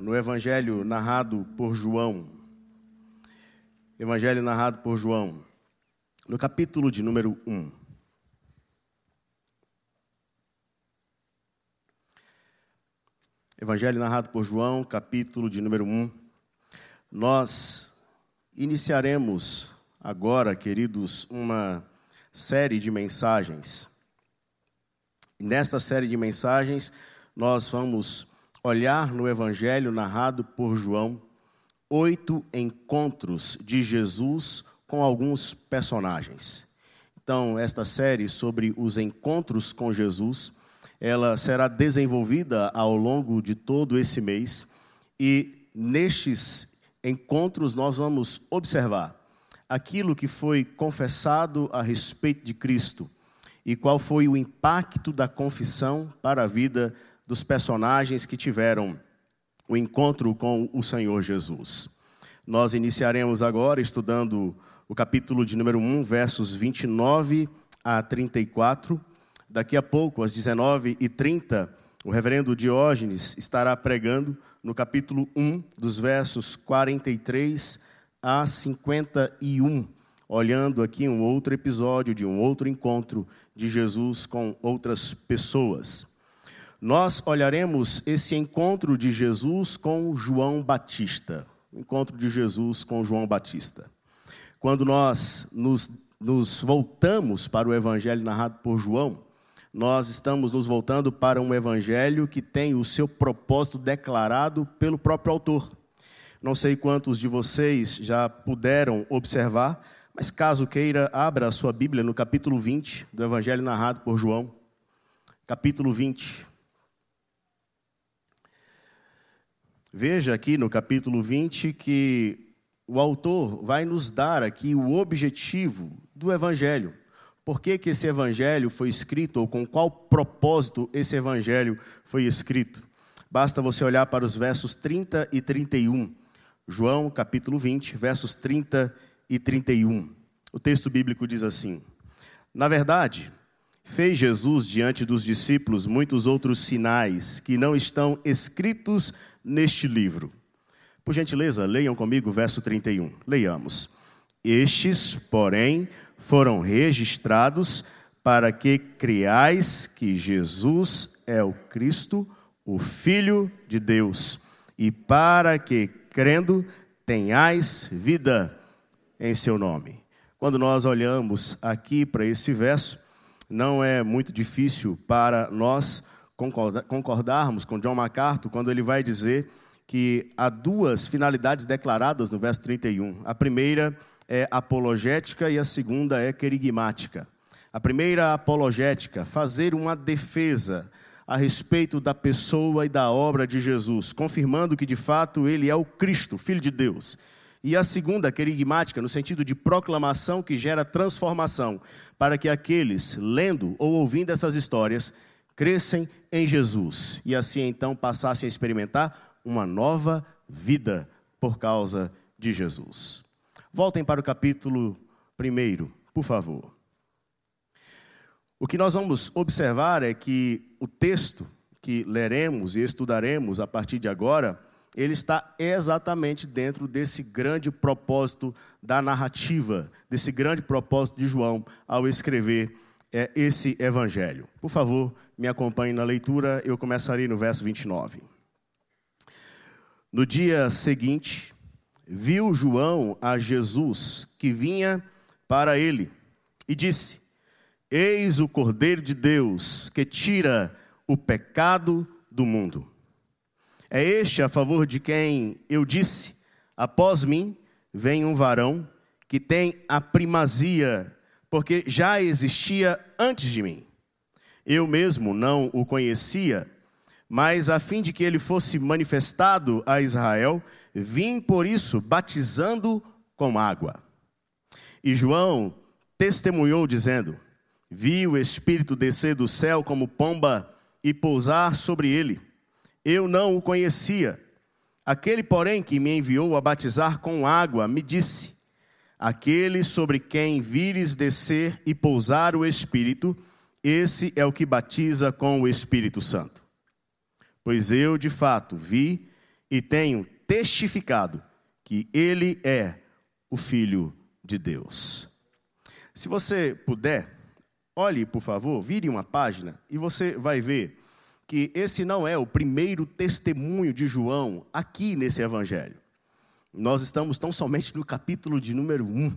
no Evangelho narrado por João. Evangelho narrado por João, no capítulo de número 1. Evangelho narrado por João, capítulo de número 1. Nós iniciaremos agora, queridos, uma série de mensagens. Nesta série de mensagens, nós vamos olhar no Evangelho narrado por João oito encontros de Jesus com alguns personagens. Então, esta série sobre os encontros com Jesus, ela será desenvolvida ao longo de todo esse mês e nestes encontros nós vamos observar aquilo que foi confessado a respeito de Cristo e qual foi o impacto da confissão para a vida dos personagens que tiveram o encontro com o Senhor Jesus. Nós iniciaremos agora estudando o capítulo de número 1, versos 29 a 34. Daqui a pouco, às 19h30, o reverendo Diógenes estará pregando no capítulo 1, dos versos 43 a 51, olhando aqui um outro episódio de um outro encontro de Jesus com outras pessoas nós olharemos esse encontro de Jesus com João Batista. Encontro de Jesus com João Batista. Quando nós nos, nos voltamos para o evangelho narrado por João, nós estamos nos voltando para um evangelho que tem o seu propósito declarado pelo próprio autor. Não sei quantos de vocês já puderam observar, mas caso queira, abra a sua Bíblia no capítulo 20 do evangelho narrado por João. Capítulo 20. Veja aqui no capítulo 20 que o autor vai nos dar aqui o objetivo do evangelho. Por que, que esse evangelho foi escrito ou com qual propósito esse evangelho foi escrito? Basta você olhar para os versos 30 e 31. João, capítulo 20, versos 30 e 31. O texto bíblico diz assim: Na verdade, fez Jesus diante dos discípulos muitos outros sinais que não estão escritos neste livro. Por gentileza, leiam comigo o verso 31. Leiamos. Estes, porém, foram registrados para que criais que Jesus é o Cristo, o Filho de Deus, e para que, crendo, tenhais vida em seu nome. Quando nós olhamos aqui para esse verso, não é muito difícil para nós concordarmos com John MacArthur quando ele vai dizer que há duas finalidades declaradas no verso 31. A primeira é apologética e a segunda é querigmática. A primeira, apologética, fazer uma defesa a respeito da pessoa e da obra de Jesus, confirmando que de fato ele é o Cristo, Filho de Deus. E a segunda, querigmática, no sentido de proclamação que gera transformação, para que aqueles lendo ou ouvindo essas histórias crescem em Jesus e assim então passassem a experimentar uma nova vida por causa de Jesus. Voltem para o capítulo 1, por favor. O que nós vamos observar é que o texto que leremos e estudaremos a partir de agora, ele está exatamente dentro desse grande propósito da narrativa, desse grande propósito de João ao escrever é, esse evangelho. Por favor, me acompanhe na leitura, eu começarei no verso 29. No dia seguinte, viu João a Jesus que vinha para ele e disse: Eis o Cordeiro de Deus que tira o pecado do mundo. É este a favor de quem eu disse: Após mim vem um varão que tem a primazia, porque já existia antes de mim eu mesmo não o conhecia, mas a fim de que ele fosse manifestado a Israel, vim por isso batizando com água. E João testemunhou, dizendo: Vi o Espírito descer do céu como pomba e pousar sobre ele. Eu não o conhecia. Aquele, porém, que me enviou a batizar com água, me disse: Aquele sobre quem vires descer e pousar o Espírito, esse é o que batiza com o Espírito Santo. Pois eu, de fato, vi e tenho testificado que ele é o Filho de Deus. Se você puder, olhe, por favor, vire uma página e você vai ver que esse não é o primeiro testemunho de João aqui nesse evangelho. Nós estamos tão somente no capítulo de número 1.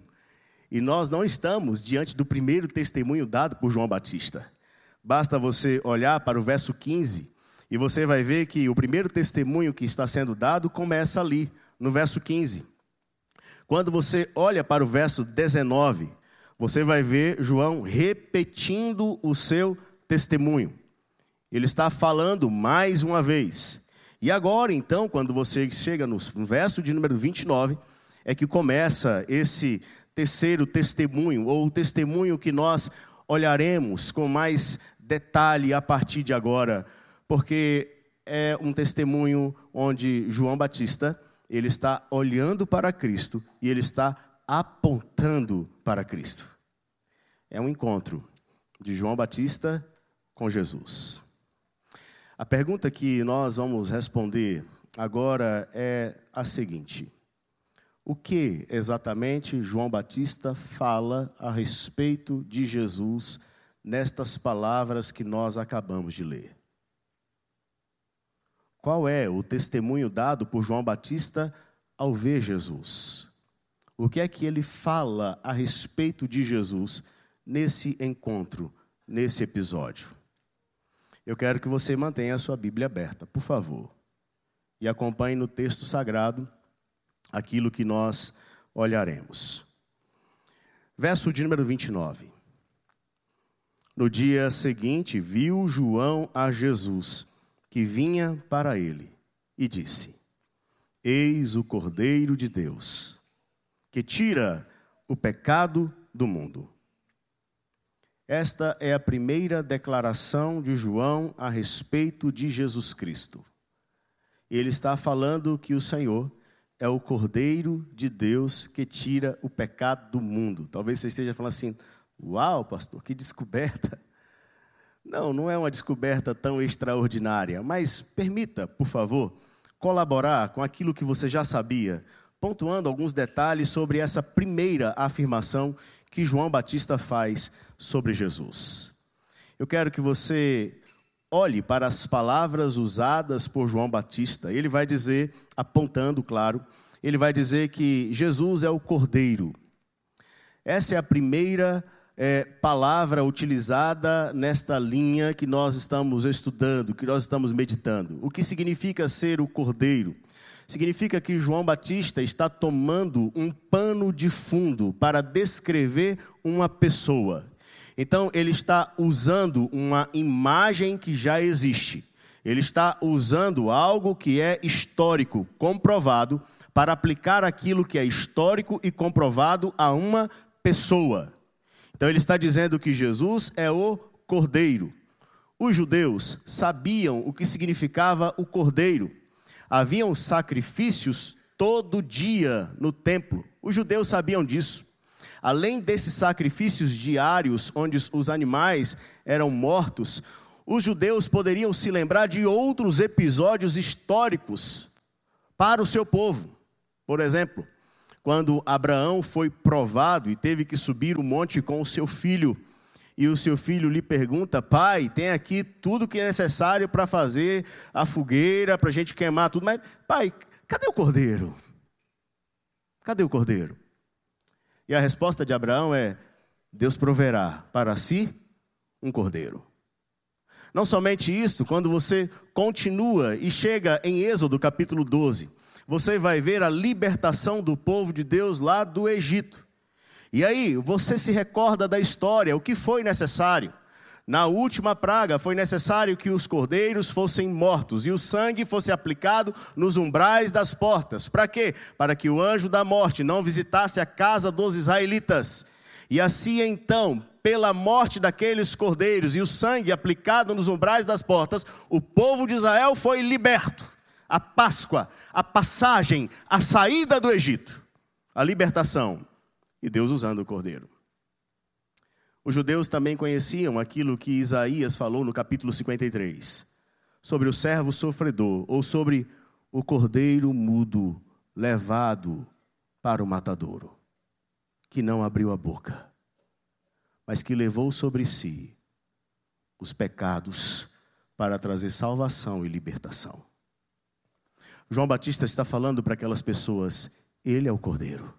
E nós não estamos diante do primeiro testemunho dado por João Batista. Basta você olhar para o verso 15 e você vai ver que o primeiro testemunho que está sendo dado começa ali, no verso 15. Quando você olha para o verso 19, você vai ver João repetindo o seu testemunho. Ele está falando mais uma vez. E agora, então, quando você chega no verso de número 29, é que começa esse terceiro testemunho, ou o testemunho que nós olharemos com mais detalhe a partir de agora, porque é um testemunho onde João Batista, ele está olhando para Cristo e ele está apontando para Cristo. É um encontro de João Batista com Jesus. A pergunta que nós vamos responder agora é a seguinte: O que exatamente João Batista fala a respeito de Jesus nestas palavras que nós acabamos de ler? Qual é o testemunho dado por João Batista ao ver Jesus? O que é que ele fala a respeito de Jesus nesse encontro, nesse episódio? Eu quero que você mantenha a sua Bíblia aberta, por favor, e acompanhe no texto sagrado aquilo que nós olharemos. Verso de número 29. No dia seguinte, viu João a Jesus, que vinha para ele, e disse: Eis o Cordeiro de Deus, que tira o pecado do mundo. Esta é a primeira declaração de João a respeito de Jesus Cristo. Ele está falando que o Senhor é o Cordeiro de Deus que tira o pecado do mundo. Talvez você esteja falando assim: Uau, pastor, que descoberta! Não, não é uma descoberta tão extraordinária, mas permita, por favor, colaborar com aquilo que você já sabia, pontuando alguns detalhes sobre essa primeira afirmação que João Batista faz sobre Jesus. Eu quero que você olhe para as palavras usadas por João Batista. Ele vai dizer, apontando, claro, ele vai dizer que Jesus é o Cordeiro. Essa é a primeira é, palavra utilizada nesta linha que nós estamos estudando, que nós estamos meditando. O que significa ser o Cordeiro? Significa que João Batista está tomando um pano de fundo para descrever uma pessoa. Então, ele está usando uma imagem que já existe. Ele está usando algo que é histórico, comprovado, para aplicar aquilo que é histórico e comprovado a uma pessoa. Então, ele está dizendo que Jesus é o cordeiro. Os judeus sabiam o que significava o cordeiro. Haviam sacrifícios todo dia no templo. Os judeus sabiam disso. Além desses sacrifícios diários, onde os animais eram mortos, os judeus poderiam se lembrar de outros episódios históricos para o seu povo. Por exemplo, quando Abraão foi provado e teve que subir o monte com o seu filho, e o seu filho lhe pergunta: Pai, tem aqui tudo que é necessário para fazer a fogueira, para a gente queimar tudo, mas, pai, cadê o cordeiro? Cadê o cordeiro? E a resposta de Abraão é: Deus proverá para si um cordeiro. Não somente isso, quando você continua e chega em Êxodo capítulo 12, você vai ver a libertação do povo de Deus lá do Egito. E aí, você se recorda da história, o que foi necessário? Na última praga foi necessário que os cordeiros fossem mortos e o sangue fosse aplicado nos umbrais das portas. Para quê? Para que o anjo da morte não visitasse a casa dos israelitas. E assim então, pela morte daqueles cordeiros e o sangue aplicado nos umbrais das portas, o povo de Israel foi liberto. A Páscoa, a passagem, a saída do Egito, a libertação. E Deus usando o cordeiro. Os judeus também conheciam aquilo que Isaías falou no capítulo 53, sobre o servo sofredor, ou sobre o cordeiro mudo levado para o matadouro, que não abriu a boca, mas que levou sobre si os pecados para trazer salvação e libertação. João Batista está falando para aquelas pessoas: Ele é o Cordeiro.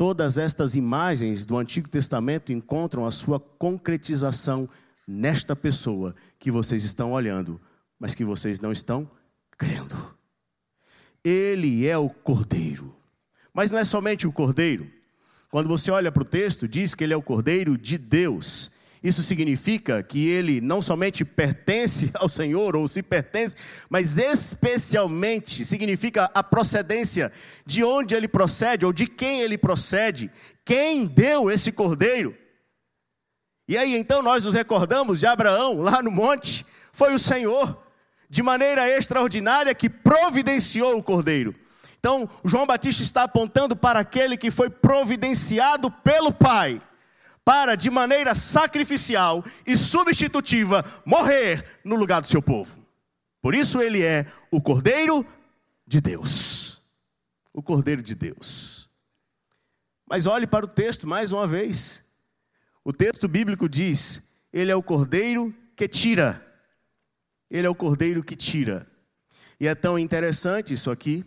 Todas estas imagens do Antigo Testamento encontram a sua concretização nesta pessoa que vocês estão olhando, mas que vocês não estão crendo. Ele é o Cordeiro. Mas não é somente o Cordeiro. Quando você olha para o texto, diz que ele é o Cordeiro de Deus. Isso significa que ele não somente pertence ao Senhor, ou se pertence, mas especialmente significa a procedência, de onde ele procede, ou de quem ele procede, quem deu esse cordeiro. E aí então nós nos recordamos de Abraão, lá no monte, foi o Senhor, de maneira extraordinária, que providenciou o cordeiro. Então, João Batista está apontando para aquele que foi providenciado pelo Pai para, de maneira sacrificial e substitutiva, morrer no lugar do seu povo. Por isso ele é o Cordeiro de Deus. O Cordeiro de Deus. Mas olhe para o texto mais uma vez. O texto bíblico diz: Ele é o Cordeiro que tira. Ele é o Cordeiro que tira. E é tão interessante isso aqui,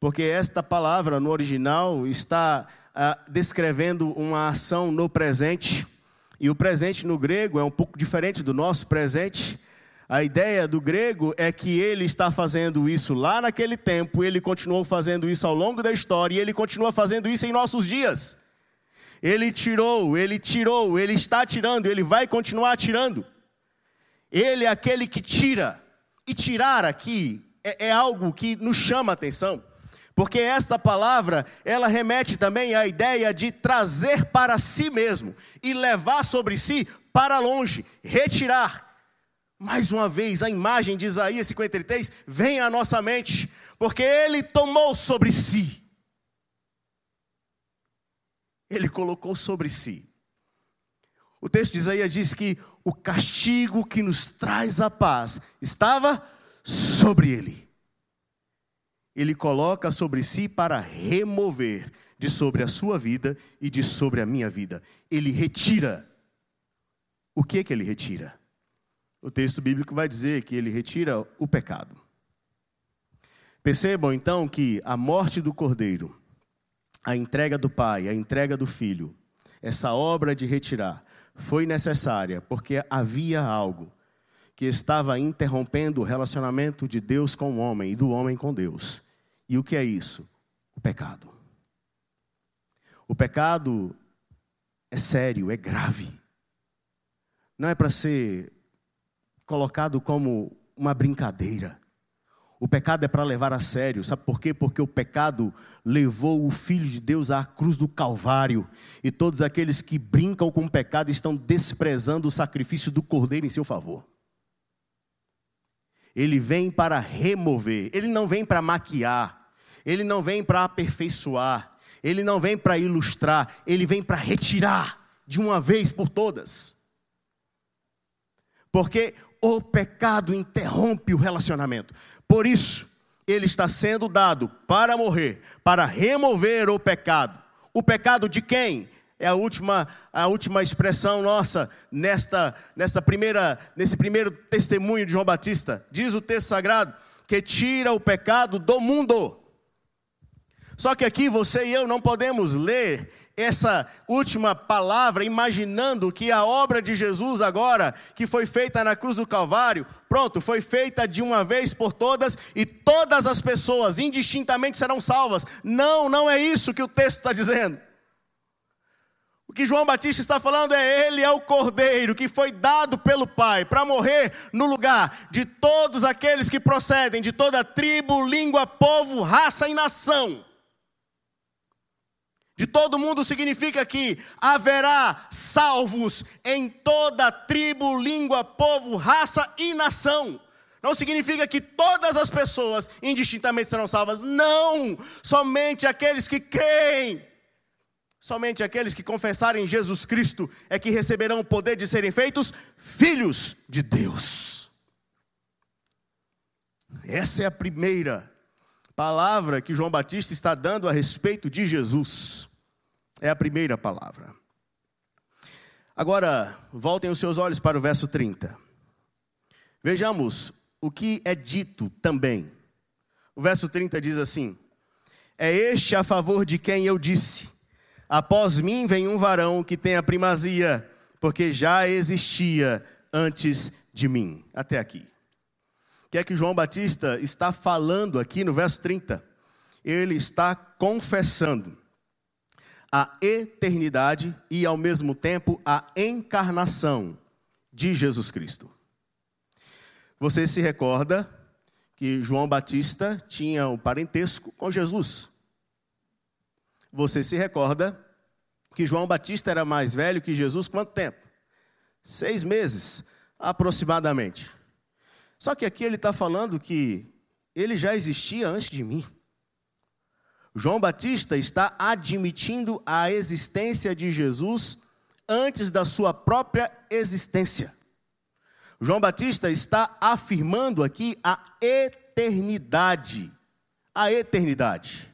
porque esta palavra no original está ah, descrevendo uma ação no presente. E o presente no grego é um pouco diferente do nosso presente. A ideia do grego é que ele está fazendo isso lá naquele tempo, ele continuou fazendo isso ao longo da história e ele continua fazendo isso em nossos dias. Ele tirou, ele tirou, ele está tirando, ele vai continuar tirando. Ele é aquele que tira. E tirar aqui é, é algo que nos chama a atenção. Porque esta palavra, ela remete também à ideia de trazer para si mesmo e levar sobre si para longe, retirar. Mais uma vez, a imagem de Isaías 53 vem à nossa mente, porque ele tomou sobre si. Ele colocou sobre si. O texto de Isaías diz que o castigo que nos traz a paz estava sobre ele ele coloca sobre si para remover de sobre a sua vida e de sobre a minha vida. Ele retira. O que que ele retira? O texto bíblico vai dizer que ele retira o pecado. Percebam então que a morte do cordeiro, a entrega do pai, a entrega do filho, essa obra de retirar foi necessária porque havia algo que estava interrompendo o relacionamento de Deus com o homem e do homem com Deus. E o que é isso? O pecado. O pecado é sério, é grave. Não é para ser colocado como uma brincadeira. O pecado é para levar a sério. Sabe por quê? Porque o pecado levou o Filho de Deus à cruz do Calvário. E todos aqueles que brincam com o pecado estão desprezando o sacrifício do Cordeiro em seu favor. Ele vem para remover, ele não vem para maquiar, ele não vem para aperfeiçoar, ele não vem para ilustrar, ele vem para retirar de uma vez por todas. Porque o pecado interrompe o relacionamento. Por isso, ele está sendo dado para morrer, para remover o pecado. O pecado de quem? É a última, a última expressão nossa nesta, nesta primeira, nesse primeiro testemunho de João Batista. Diz o texto sagrado que tira o pecado do mundo. Só que aqui você e eu não podemos ler essa última palavra imaginando que a obra de Jesus agora, que foi feita na cruz do Calvário, pronto, foi feita de uma vez por todas e todas as pessoas indistintamente serão salvas. Não, não é isso que o texto está dizendo. O que João Batista está falando é: Ele é o Cordeiro que foi dado pelo Pai para morrer no lugar de todos aqueles que procedem de toda tribo, língua, povo, raça e nação. De todo mundo significa que haverá salvos em toda tribo, língua, povo, raça e nação. Não significa que todas as pessoas indistintamente serão salvas. Não! Somente aqueles que creem. Somente aqueles que confessarem Jesus Cristo é que receberão o poder de serem feitos filhos de Deus. Essa é a primeira palavra que João Batista está dando a respeito de Jesus. É a primeira palavra. Agora, voltem os seus olhos para o verso 30. Vejamos o que é dito também. O verso 30 diz assim: É este a favor de quem eu disse: Após mim vem um varão que tem a primazia, porque já existia antes de mim. Até aqui. O que é que João Batista está falando aqui no verso 30? Ele está confessando a eternidade e, ao mesmo tempo, a encarnação de Jesus Cristo. Você se recorda que João Batista tinha um parentesco com Jesus. Você se recorda que João Batista era mais velho que Jesus quanto tempo? Seis meses, aproximadamente. Só que aqui ele está falando que ele já existia antes de mim. João Batista está admitindo a existência de Jesus antes da sua própria existência. João Batista está afirmando aqui a eternidade. A eternidade.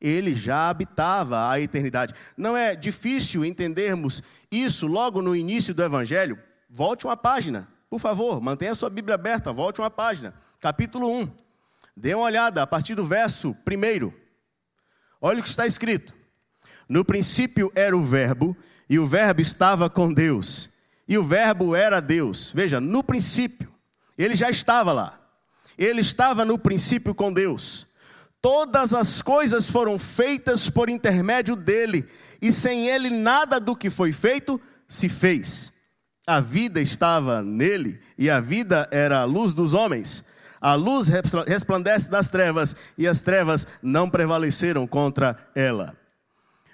Ele já habitava a eternidade. Não é difícil entendermos isso logo no início do Evangelho? Volte uma página, por favor, mantenha a sua Bíblia aberta, volte uma página. Capítulo 1. Dê uma olhada a partir do verso 1. Olha o que está escrito. No princípio era o Verbo, e o Verbo estava com Deus, e o Verbo era Deus. Veja, no princípio, ele já estava lá. Ele estava no princípio com Deus. Todas as coisas foram feitas por intermédio dele, e sem ele nada do que foi feito se fez. A vida estava nele, e a vida era a luz dos homens. A luz resplandece das trevas e as trevas não prevaleceram contra ela.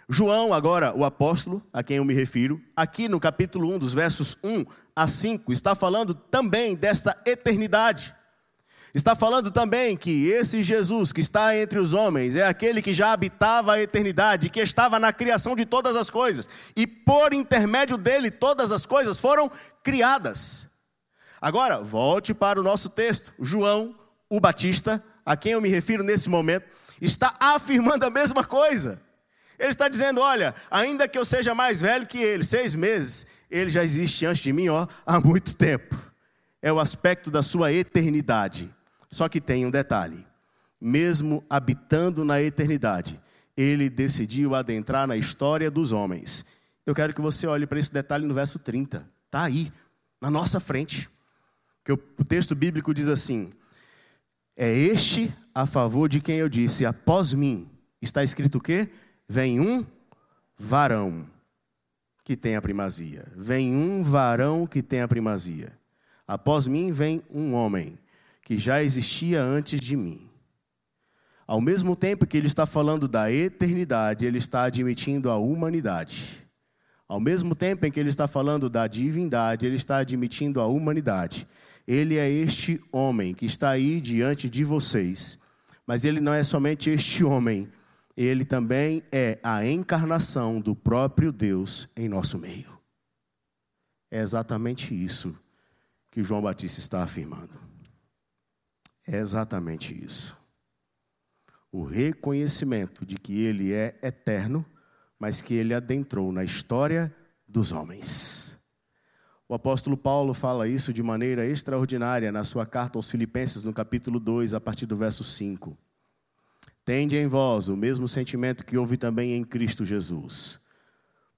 João, agora o apóstolo, a quem eu me refiro, aqui no capítulo 1, dos versos 1 a 5, está falando também desta eternidade. Está falando também que esse Jesus que está entre os homens é aquele que já habitava a eternidade, que estava na criação de todas as coisas, e por intermédio dele todas as coisas foram criadas. Agora, volte para o nosso texto. João, o Batista, a quem eu me refiro nesse momento, está afirmando a mesma coisa. Ele está dizendo: olha, ainda que eu seja mais velho que ele, seis meses, ele já existe antes de mim ó, há muito tempo. É o aspecto da sua eternidade. Só que tem um detalhe: mesmo habitando na eternidade, ele decidiu adentrar na história dos homens. Eu quero que você olhe para esse detalhe no verso 30. Está aí, na nossa frente que o texto bíblico diz assim: É este a favor de quem eu disse, após mim, está escrito o quê? Vem um varão que tem a primazia. Vem um varão que tem a primazia. Após mim vem um homem que já existia antes de mim. Ao mesmo tempo que ele está falando da eternidade, ele está admitindo a humanidade. Ao mesmo tempo em que ele está falando da divindade, ele está admitindo a humanidade. Ele é este homem que está aí diante de vocês. Mas ele não é somente este homem, ele também é a encarnação do próprio Deus em nosso meio. É exatamente isso que João Batista está afirmando. É exatamente isso. O reconhecimento de que ele é eterno, mas que ele adentrou na história dos homens. O apóstolo Paulo fala isso de maneira extraordinária na sua carta aos Filipenses, no capítulo 2, a partir do verso 5. Tende em vós o mesmo sentimento que houve também em Cristo Jesus.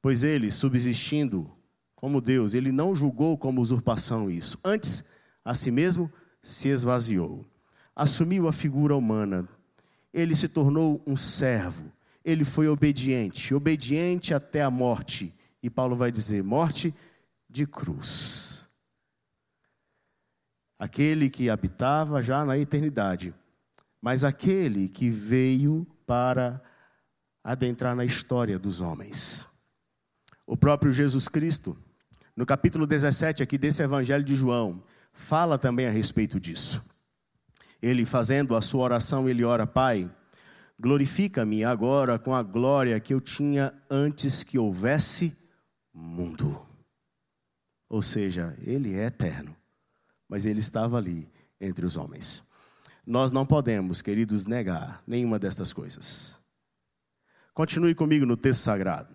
Pois ele, subsistindo como Deus, ele não julgou como usurpação isso. Antes, a si mesmo se esvaziou. Assumiu a figura humana. Ele se tornou um servo. Ele foi obediente, obediente até a morte. E Paulo vai dizer: morte de cruz. Aquele que habitava já na eternidade, mas aquele que veio para adentrar na história dos homens. O próprio Jesus Cristo, no capítulo 17 aqui desse Evangelho de João, fala também a respeito disso. Ele fazendo a sua oração, ele ora, Pai, glorifica-me agora com a glória que eu tinha antes que houvesse mundo. Ou seja, ele é eterno, mas ele estava ali entre os homens. nós não podemos, queridos, negar nenhuma destas coisas. Continue comigo no texto sagrado.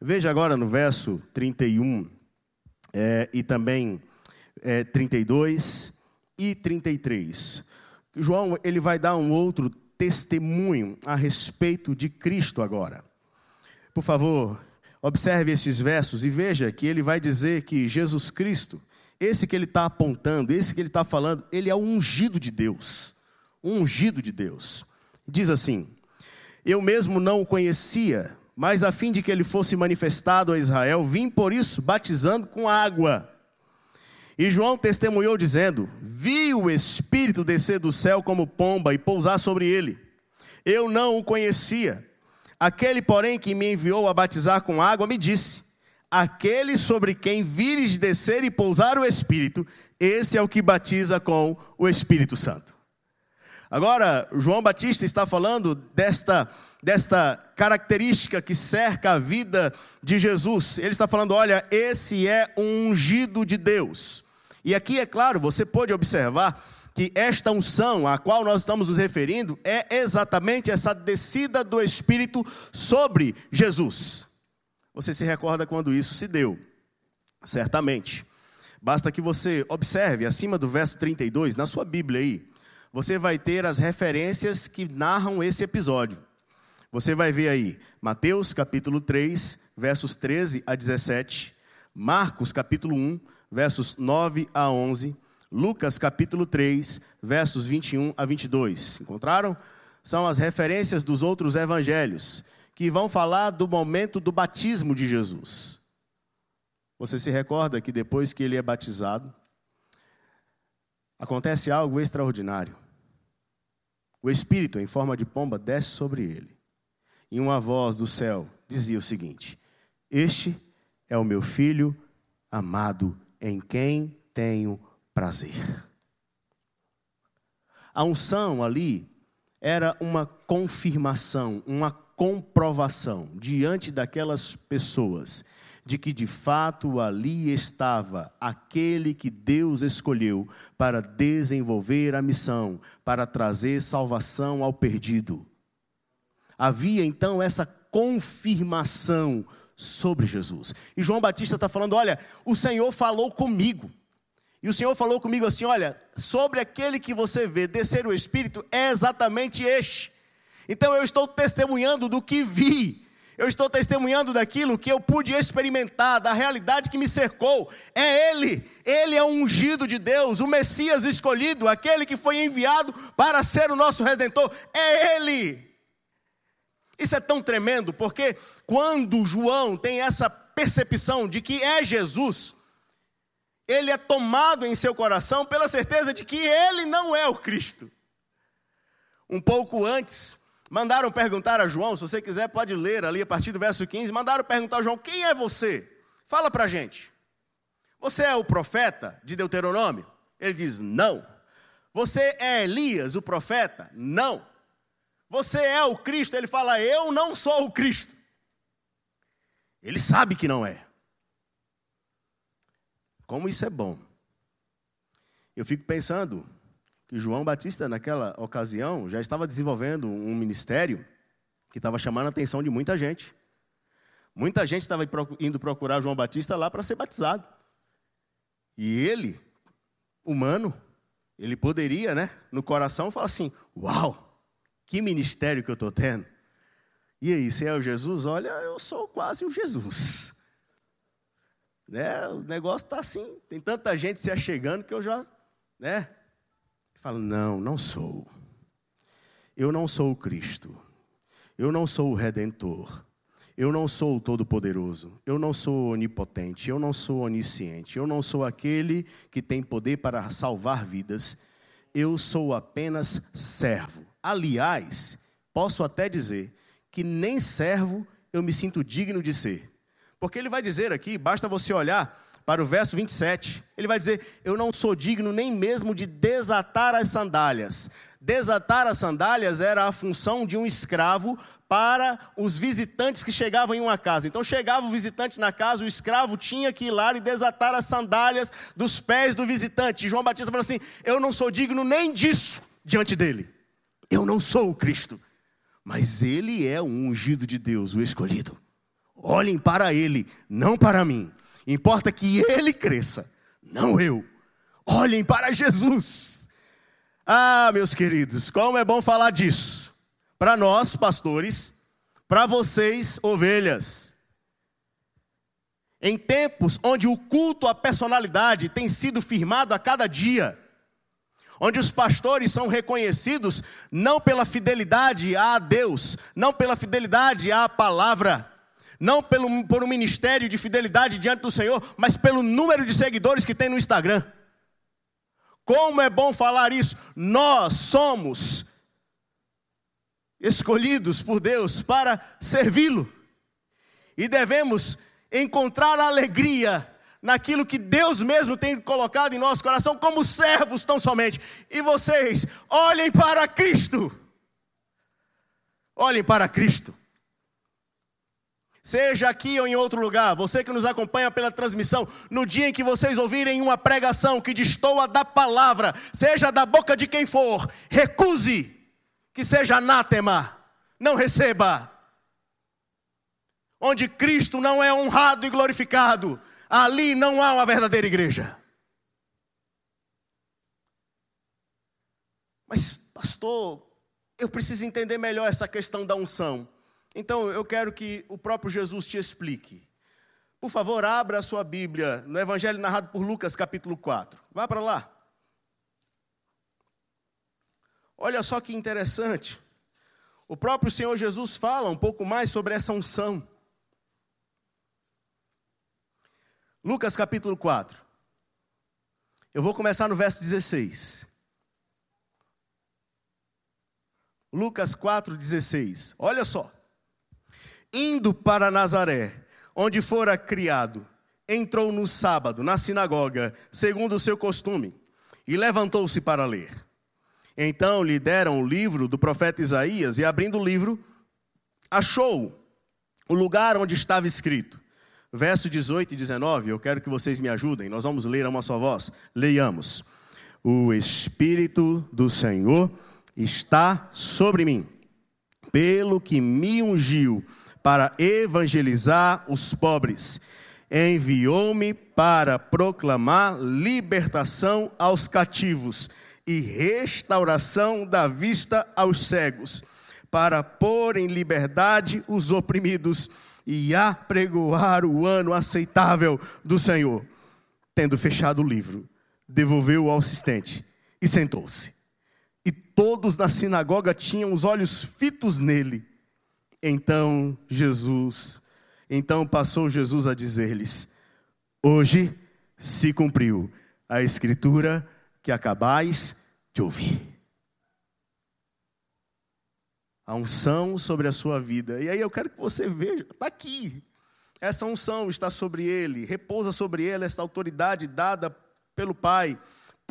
Veja agora no verso 31 é, e também é, 32 e 33. João ele vai dar um outro testemunho a respeito de Cristo agora. Por favor, observe esses versos e veja que ele vai dizer que Jesus Cristo, esse que ele está apontando, esse que ele está falando, ele é o ungido de Deus. O ungido de Deus. Diz assim: Eu mesmo não o conhecia, mas a fim de que ele fosse manifestado a Israel, vim por isso batizando com água. E João testemunhou dizendo: Vi o Espírito descer do céu como pomba e pousar sobre ele. Eu não o conhecia Aquele, porém, que me enviou a batizar com água, me disse: Aquele sobre quem vires descer e pousar o Espírito, esse é o que batiza com o Espírito Santo. Agora, João Batista está falando desta, desta característica que cerca a vida de Jesus. Ele está falando: olha, esse é um ungido de Deus. E aqui, é claro, você pode observar que esta unção a qual nós estamos nos referindo é exatamente essa descida do Espírito sobre Jesus. Você se recorda quando isso se deu? Certamente. Basta que você observe acima do verso 32, na sua Bíblia aí, você vai ter as referências que narram esse episódio. Você vai ver aí Mateus capítulo 3, versos 13 a 17, Marcos capítulo 1, versos 9 a 11, Lucas capítulo 3, versos 21 a 22. Encontraram? São as referências dos outros evangelhos que vão falar do momento do batismo de Jesus. Você se recorda que depois que ele é batizado, acontece algo extraordinário. O Espírito, em forma de pomba, desce sobre ele. E uma voz do céu dizia o seguinte: Este é o meu filho amado, em quem tenho prazer. A unção ali era uma confirmação, uma comprovação diante daquelas pessoas de que de fato ali estava aquele que Deus escolheu para desenvolver a missão, para trazer salvação ao perdido. Havia então essa confirmação sobre Jesus. E João Batista está falando: olha, o Senhor falou comigo. E o Senhor falou comigo assim: olha, sobre aquele que você vê descer o Espírito, é exatamente este. Então eu estou testemunhando do que vi, eu estou testemunhando daquilo que eu pude experimentar, da realidade que me cercou. É Ele, Ele é o ungido de Deus, o Messias escolhido, aquele que foi enviado para ser o nosso redentor. É Ele. Isso é tão tremendo, porque quando João tem essa percepção de que é Jesus, ele é tomado em seu coração pela certeza de que ele não é o Cristo. Um pouco antes, mandaram perguntar a João, se você quiser pode ler ali a partir do verso 15, mandaram perguntar a João: "Quem é você? Fala para a gente. Você é o profeta de Deuteronômio?" Ele diz: "Não." Você é Elias, o profeta? Não. Você é o Cristo? Ele fala: "Eu não sou o Cristo." Ele sabe que não é. Como isso é bom. Eu fico pensando que João Batista, naquela ocasião, já estava desenvolvendo um ministério que estava chamando a atenção de muita gente. Muita gente estava indo procurar João Batista lá para ser batizado. E ele, humano, ele poderia, né, no coração, falar assim: Uau, que ministério que eu estou tendo. E aí, se é o Jesus? Olha, eu sou quase o Jesus. Né? O negócio está assim, tem tanta gente se achegando que eu já, né? Falo, não, não sou. Eu não sou o Cristo. Eu não sou o Redentor. Eu não sou o Todo-Poderoso. Eu não sou onipotente. Eu não sou onisciente. Eu não sou aquele que tem poder para salvar vidas. Eu sou apenas servo. Aliás, posso até dizer que nem servo eu me sinto digno de ser. Porque ele vai dizer aqui, basta você olhar para o verso 27, ele vai dizer: Eu não sou digno nem mesmo de desatar as sandálias. Desatar as sandálias era a função de um escravo para os visitantes que chegavam em uma casa. Então chegava o visitante na casa, o escravo tinha que ir lá e desatar as sandálias dos pés do visitante. E João Batista falou assim: Eu não sou digno nem disso. diante dele. Eu não sou o Cristo, mas ele é o ungido de Deus, o escolhido. Olhem para ele, não para mim. Importa que ele cresça, não eu. Olhem para Jesus. Ah, meus queridos, como é bom falar disso. Para nós, pastores, para vocês, ovelhas. Em tempos onde o culto à personalidade tem sido firmado a cada dia, onde os pastores são reconhecidos não pela fidelidade a Deus, não pela fidelidade à palavra, não pelo, por um ministério de fidelidade diante do Senhor, mas pelo número de seguidores que tem no Instagram. Como é bom falar isso, nós somos escolhidos por Deus para servi-lo, e devemos encontrar alegria naquilo que Deus mesmo tem colocado em nosso coração, como servos tão somente. E vocês, olhem para Cristo. Olhem para Cristo. Seja aqui ou em outro lugar, você que nos acompanha pela transmissão, no dia em que vocês ouvirem uma pregação que destoa da palavra, seja da boca de quem for, recuse, que seja anátema, não receba. Onde Cristo não é honrado e glorificado, ali não há uma verdadeira igreja. Mas, pastor, eu preciso entender melhor essa questão da unção. Então, eu quero que o próprio Jesus te explique. Por favor, abra a sua Bíblia no Evangelho narrado por Lucas, capítulo 4. Vá para lá. Olha só que interessante. O próprio Senhor Jesus fala um pouco mais sobre essa unção. Lucas capítulo 4. Eu vou começar no verso 16. Lucas 4, 16. Olha só. Indo para Nazaré, onde fora criado, entrou no sábado na sinagoga, segundo o seu costume, e levantou-se para ler. Então lhe deram o livro do profeta Isaías, e abrindo o livro, achou o lugar onde estava escrito verso 18 e 19, eu quero que vocês me ajudem, nós vamos ler a uma só voz. Leiamos. O Espírito do Senhor está sobre mim, pelo que me ungiu para evangelizar os pobres. Enviou-me para proclamar libertação aos cativos e restauração da vista aos cegos, para pôr em liberdade os oprimidos e apregoar o ano aceitável do Senhor. Tendo fechado o livro, devolveu-o ao assistente e sentou-se. E todos na sinagoga tinham os olhos fitos nele. Então Jesus, então passou Jesus a dizer-lhes: Hoje se cumpriu a escritura que acabais de ouvir a unção sobre a sua vida. E aí eu quero que você veja, está aqui. Essa unção está sobre ele, repousa sobre ele esta autoridade dada pelo Pai.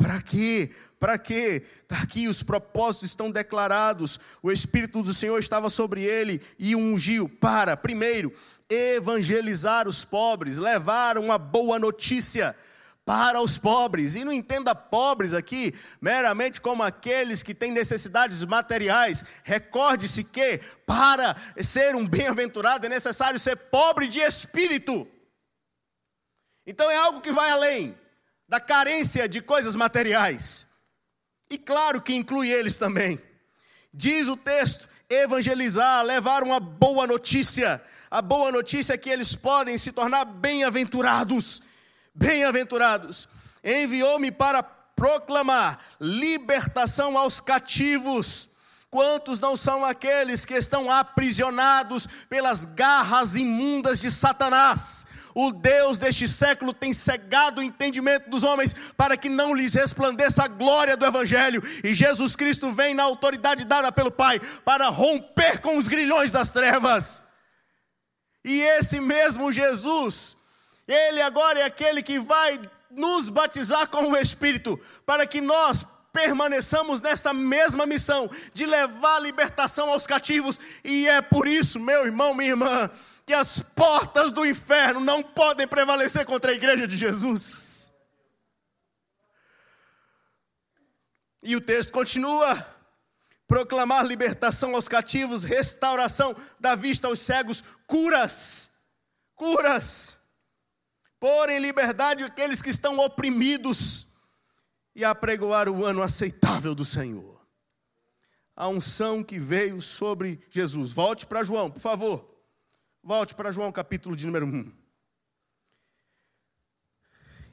Para quê? Para quê? Está aqui, os propósitos estão declarados. O Espírito do Senhor estava sobre ele e ungiu para, primeiro, evangelizar os pobres, levar uma boa notícia para os pobres. E não entenda pobres aqui meramente como aqueles que têm necessidades materiais. Recorde-se que para ser um bem-aventurado é necessário ser pobre de espírito. Então é algo que vai além da carência de coisas materiais. E claro que inclui eles também. Diz o texto: evangelizar, levar uma boa notícia. A boa notícia é que eles podem se tornar bem-aventurados Bem-aventurados, enviou-me para proclamar libertação aos cativos. Quantos não são aqueles que estão aprisionados pelas garras imundas de Satanás? O Deus deste século tem cegado o entendimento dos homens para que não lhes resplandeça a glória do Evangelho. E Jesus Cristo vem na autoridade dada pelo Pai para romper com os grilhões das trevas. E esse mesmo Jesus ele agora é aquele que vai nos batizar com o Espírito, para que nós permaneçamos nesta mesma missão de levar a libertação aos cativos, e é por isso, meu irmão, minha irmã, que as portas do inferno não podem prevalecer contra a igreja de Jesus. E o texto continua: proclamar libertação aos cativos, restauração da vista aos cegos, curas, curas, pôr em liberdade aqueles que estão oprimidos e apregoar o ano aceitável do Senhor. A unção que veio sobre Jesus. Volte para João, por favor. Volte para João, capítulo de número 1.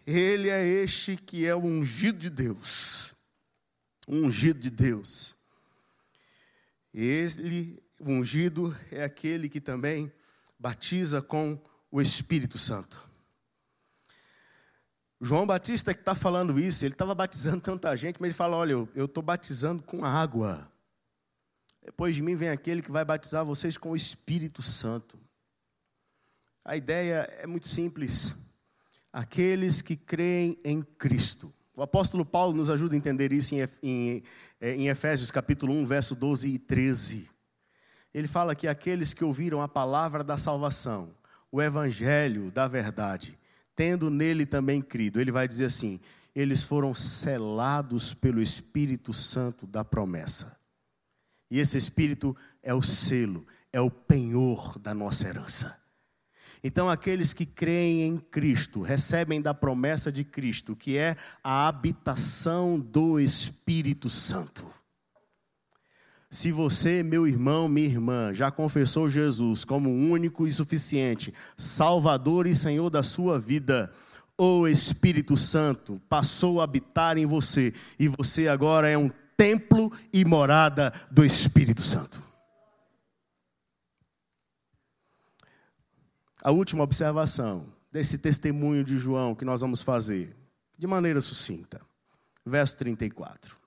Ele é este que é o ungido de Deus. O ungido de Deus. Ele, o ungido, é aquele que também batiza com o Espírito Santo. João Batista que está falando isso, ele estava batizando tanta gente, mas ele fala: Olha, eu estou batizando com água. Depois de mim vem aquele que vai batizar vocês com o Espírito Santo. A ideia é muito simples. Aqueles que creem em Cristo. O apóstolo Paulo nos ajuda a entender isso em, em Efésios capítulo 1, verso 12 e 13. Ele fala que aqueles que ouviram a palavra da salvação, o evangelho da verdade, tendo nele também crido. Ele vai dizer assim: eles foram selados pelo Espírito Santo da promessa. E esse Espírito é o selo, é o penhor da nossa herança. Então, aqueles que creem em Cristo recebem da promessa de Cristo, que é a habitação do Espírito Santo. Se você, meu irmão, minha irmã, já confessou Jesus como único e suficiente Salvador e Senhor da sua vida, o Espírito Santo passou a habitar em você e você agora é um templo e morada do Espírito Santo. A última observação desse testemunho de João que nós vamos fazer, de maneira sucinta. Verso 34.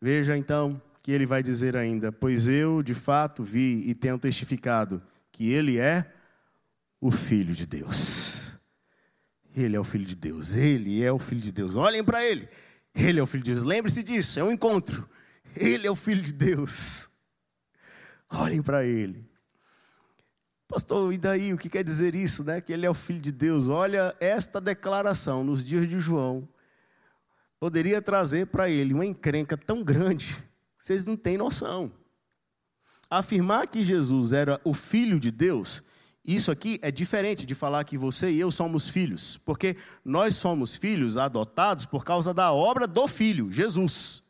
Veja então que ele vai dizer ainda: Pois eu de fato vi e tenho testificado que ele é o Filho de Deus. Ele é o Filho de Deus, ele é o Filho de Deus. Olhem para ele, ele é o Filho de Deus. Lembre-se disso, é um encontro. Ele é o Filho de Deus. Olhem para ele. Pastor, e daí? O que quer dizer isso, né? Que ele é o Filho de Deus. Olha, esta declaração nos dias de João poderia trazer para ele uma encrenca tão grande vocês não têm noção. Afirmar que Jesus era o filho de Deus, isso aqui é diferente de falar que você e eu somos filhos, porque nós somos filhos adotados por causa da obra do filho, Jesus.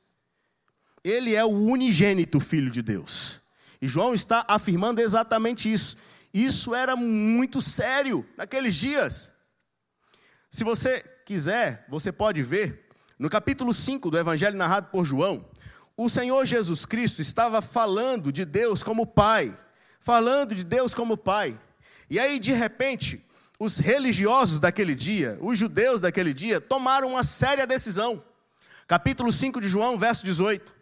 Ele é o unigênito filho de Deus. E João está afirmando exatamente isso. Isso era muito sério naqueles dias. Se você quiser, você pode ver no capítulo 5 do evangelho narrado por João, o Senhor Jesus Cristo estava falando de Deus como Pai, falando de Deus como Pai. E aí, de repente, os religiosos daquele dia, os judeus daquele dia, tomaram uma séria decisão. Capítulo 5 de João, verso 18.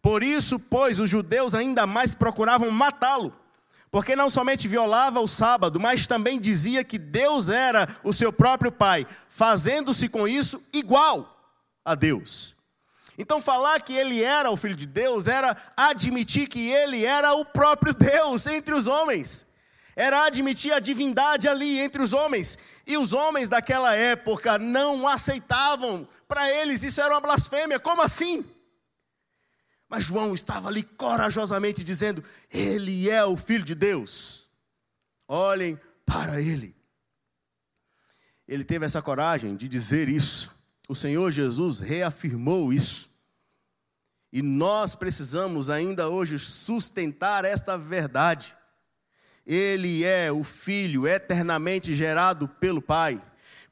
Por isso, pois, os judeus ainda mais procuravam matá-lo, porque não somente violava o sábado, mas também dizia que Deus era o seu próprio Pai, fazendo-se com isso igual a Deus. Então, falar que ele era o filho de Deus era admitir que ele era o próprio Deus entre os homens, era admitir a divindade ali entre os homens, e os homens daquela época não aceitavam, para eles isso era uma blasfêmia, como assim? Mas João estava ali corajosamente dizendo: Ele é o filho de Deus, olhem para ele. Ele teve essa coragem de dizer isso. O Senhor Jesus reafirmou isso. E nós precisamos ainda hoje sustentar esta verdade. Ele é o Filho eternamente gerado pelo Pai.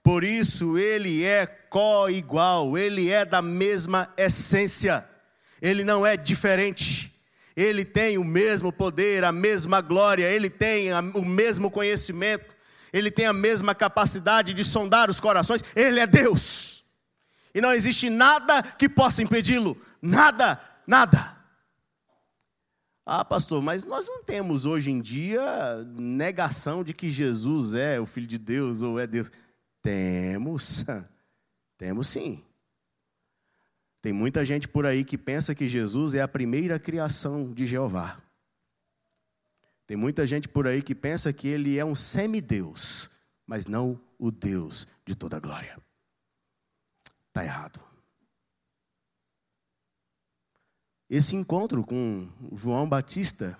Por isso ele é co-igual, ele é da mesma essência. Ele não é diferente. Ele tem o mesmo poder, a mesma glória, ele tem o mesmo conhecimento, ele tem a mesma capacidade de sondar os corações. Ele é Deus. E não existe nada que possa impedi-lo. Nada, nada. Ah, pastor, mas nós não temos hoje em dia negação de que Jesus é o Filho de Deus ou é Deus. Temos, temos sim. Tem muita gente por aí que pensa que Jesus é a primeira criação de Jeová. Tem muita gente por aí que pensa que ele é um semideus, mas não o Deus de toda glória. Está errado. Esse encontro com João Batista,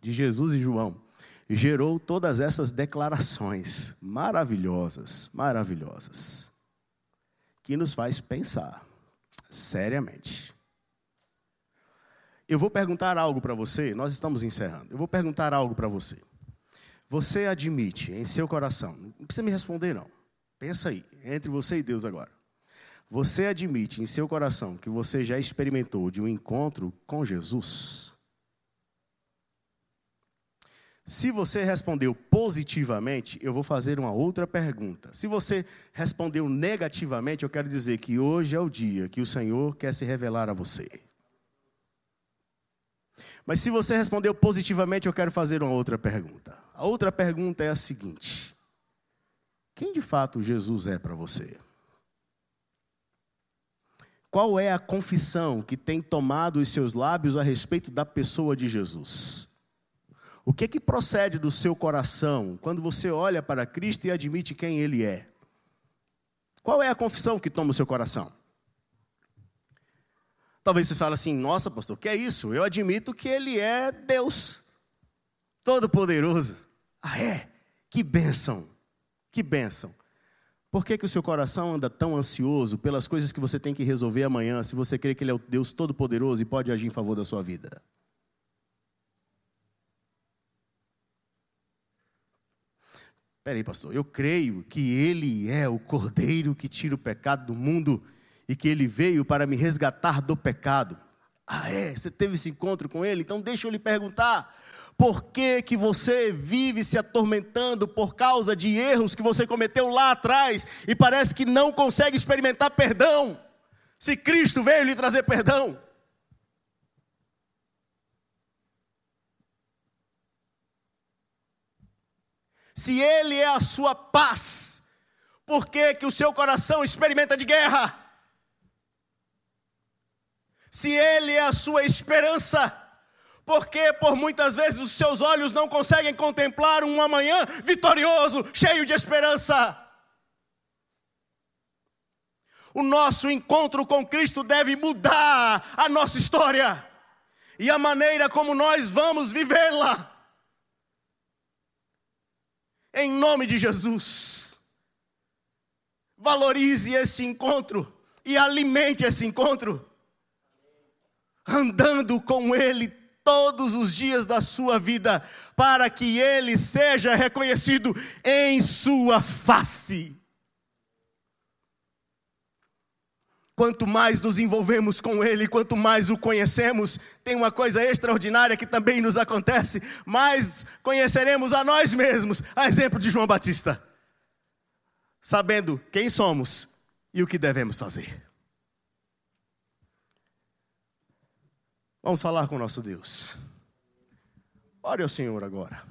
de Jesus e João, gerou todas essas declarações maravilhosas, maravilhosas, que nos faz pensar seriamente. Eu vou perguntar algo para você, nós estamos encerrando. Eu vou perguntar algo para você. Você admite em seu coração, não precisa me responder não. Pensa aí, entre você e Deus agora. Você admite em seu coração que você já experimentou de um encontro com Jesus? Se você respondeu positivamente, eu vou fazer uma outra pergunta. Se você respondeu negativamente, eu quero dizer que hoje é o dia que o Senhor quer se revelar a você. Mas se você respondeu positivamente, eu quero fazer uma outra pergunta. A outra pergunta é a seguinte: Quem de fato Jesus é para você? Qual é a confissão que tem tomado os seus lábios a respeito da pessoa de Jesus? O que que procede do seu coração quando você olha para Cristo e admite quem Ele é? Qual é a confissão que toma o seu coração? Talvez você fale assim: nossa, pastor, que é isso? Eu admito que Ele é Deus, Todo-Poderoso. Ah, é? Que bênção, que bênção. Por que, que o seu coração anda tão ansioso pelas coisas que você tem que resolver amanhã, se você crê que Ele é o Deus Todo-Poderoso e pode agir em favor da sua vida? Peraí, pastor, eu creio que Ele é o Cordeiro que tira o pecado do mundo e que Ele veio para me resgatar do pecado. Ah, é? Você teve esse encontro com Ele? Então deixa eu lhe perguntar. Por que, que você vive se atormentando por causa de erros que você cometeu lá atrás e parece que não consegue experimentar perdão? Se Cristo veio lhe trazer perdão. Se Ele é a sua paz, por que, que o seu coração experimenta de guerra? Se Ele é a sua esperança, porque por muitas vezes os seus olhos não conseguem contemplar um amanhã vitorioso, cheio de esperança. O nosso encontro com Cristo deve mudar a nossa história e a maneira como nós vamos vivê-la. Em nome de Jesus. Valorize esse encontro e alimente esse encontro, andando com Ele todos os dias da sua vida, para que ele seja reconhecido em sua face. Quanto mais nos envolvemos com Ele, quanto mais o conhecemos, tem uma coisa extraordinária que também nos acontece: mais conheceremos a nós mesmos, a exemplo de João Batista, sabendo quem somos e o que devemos fazer. Vamos falar com nosso Deus. Ore ao Senhor agora.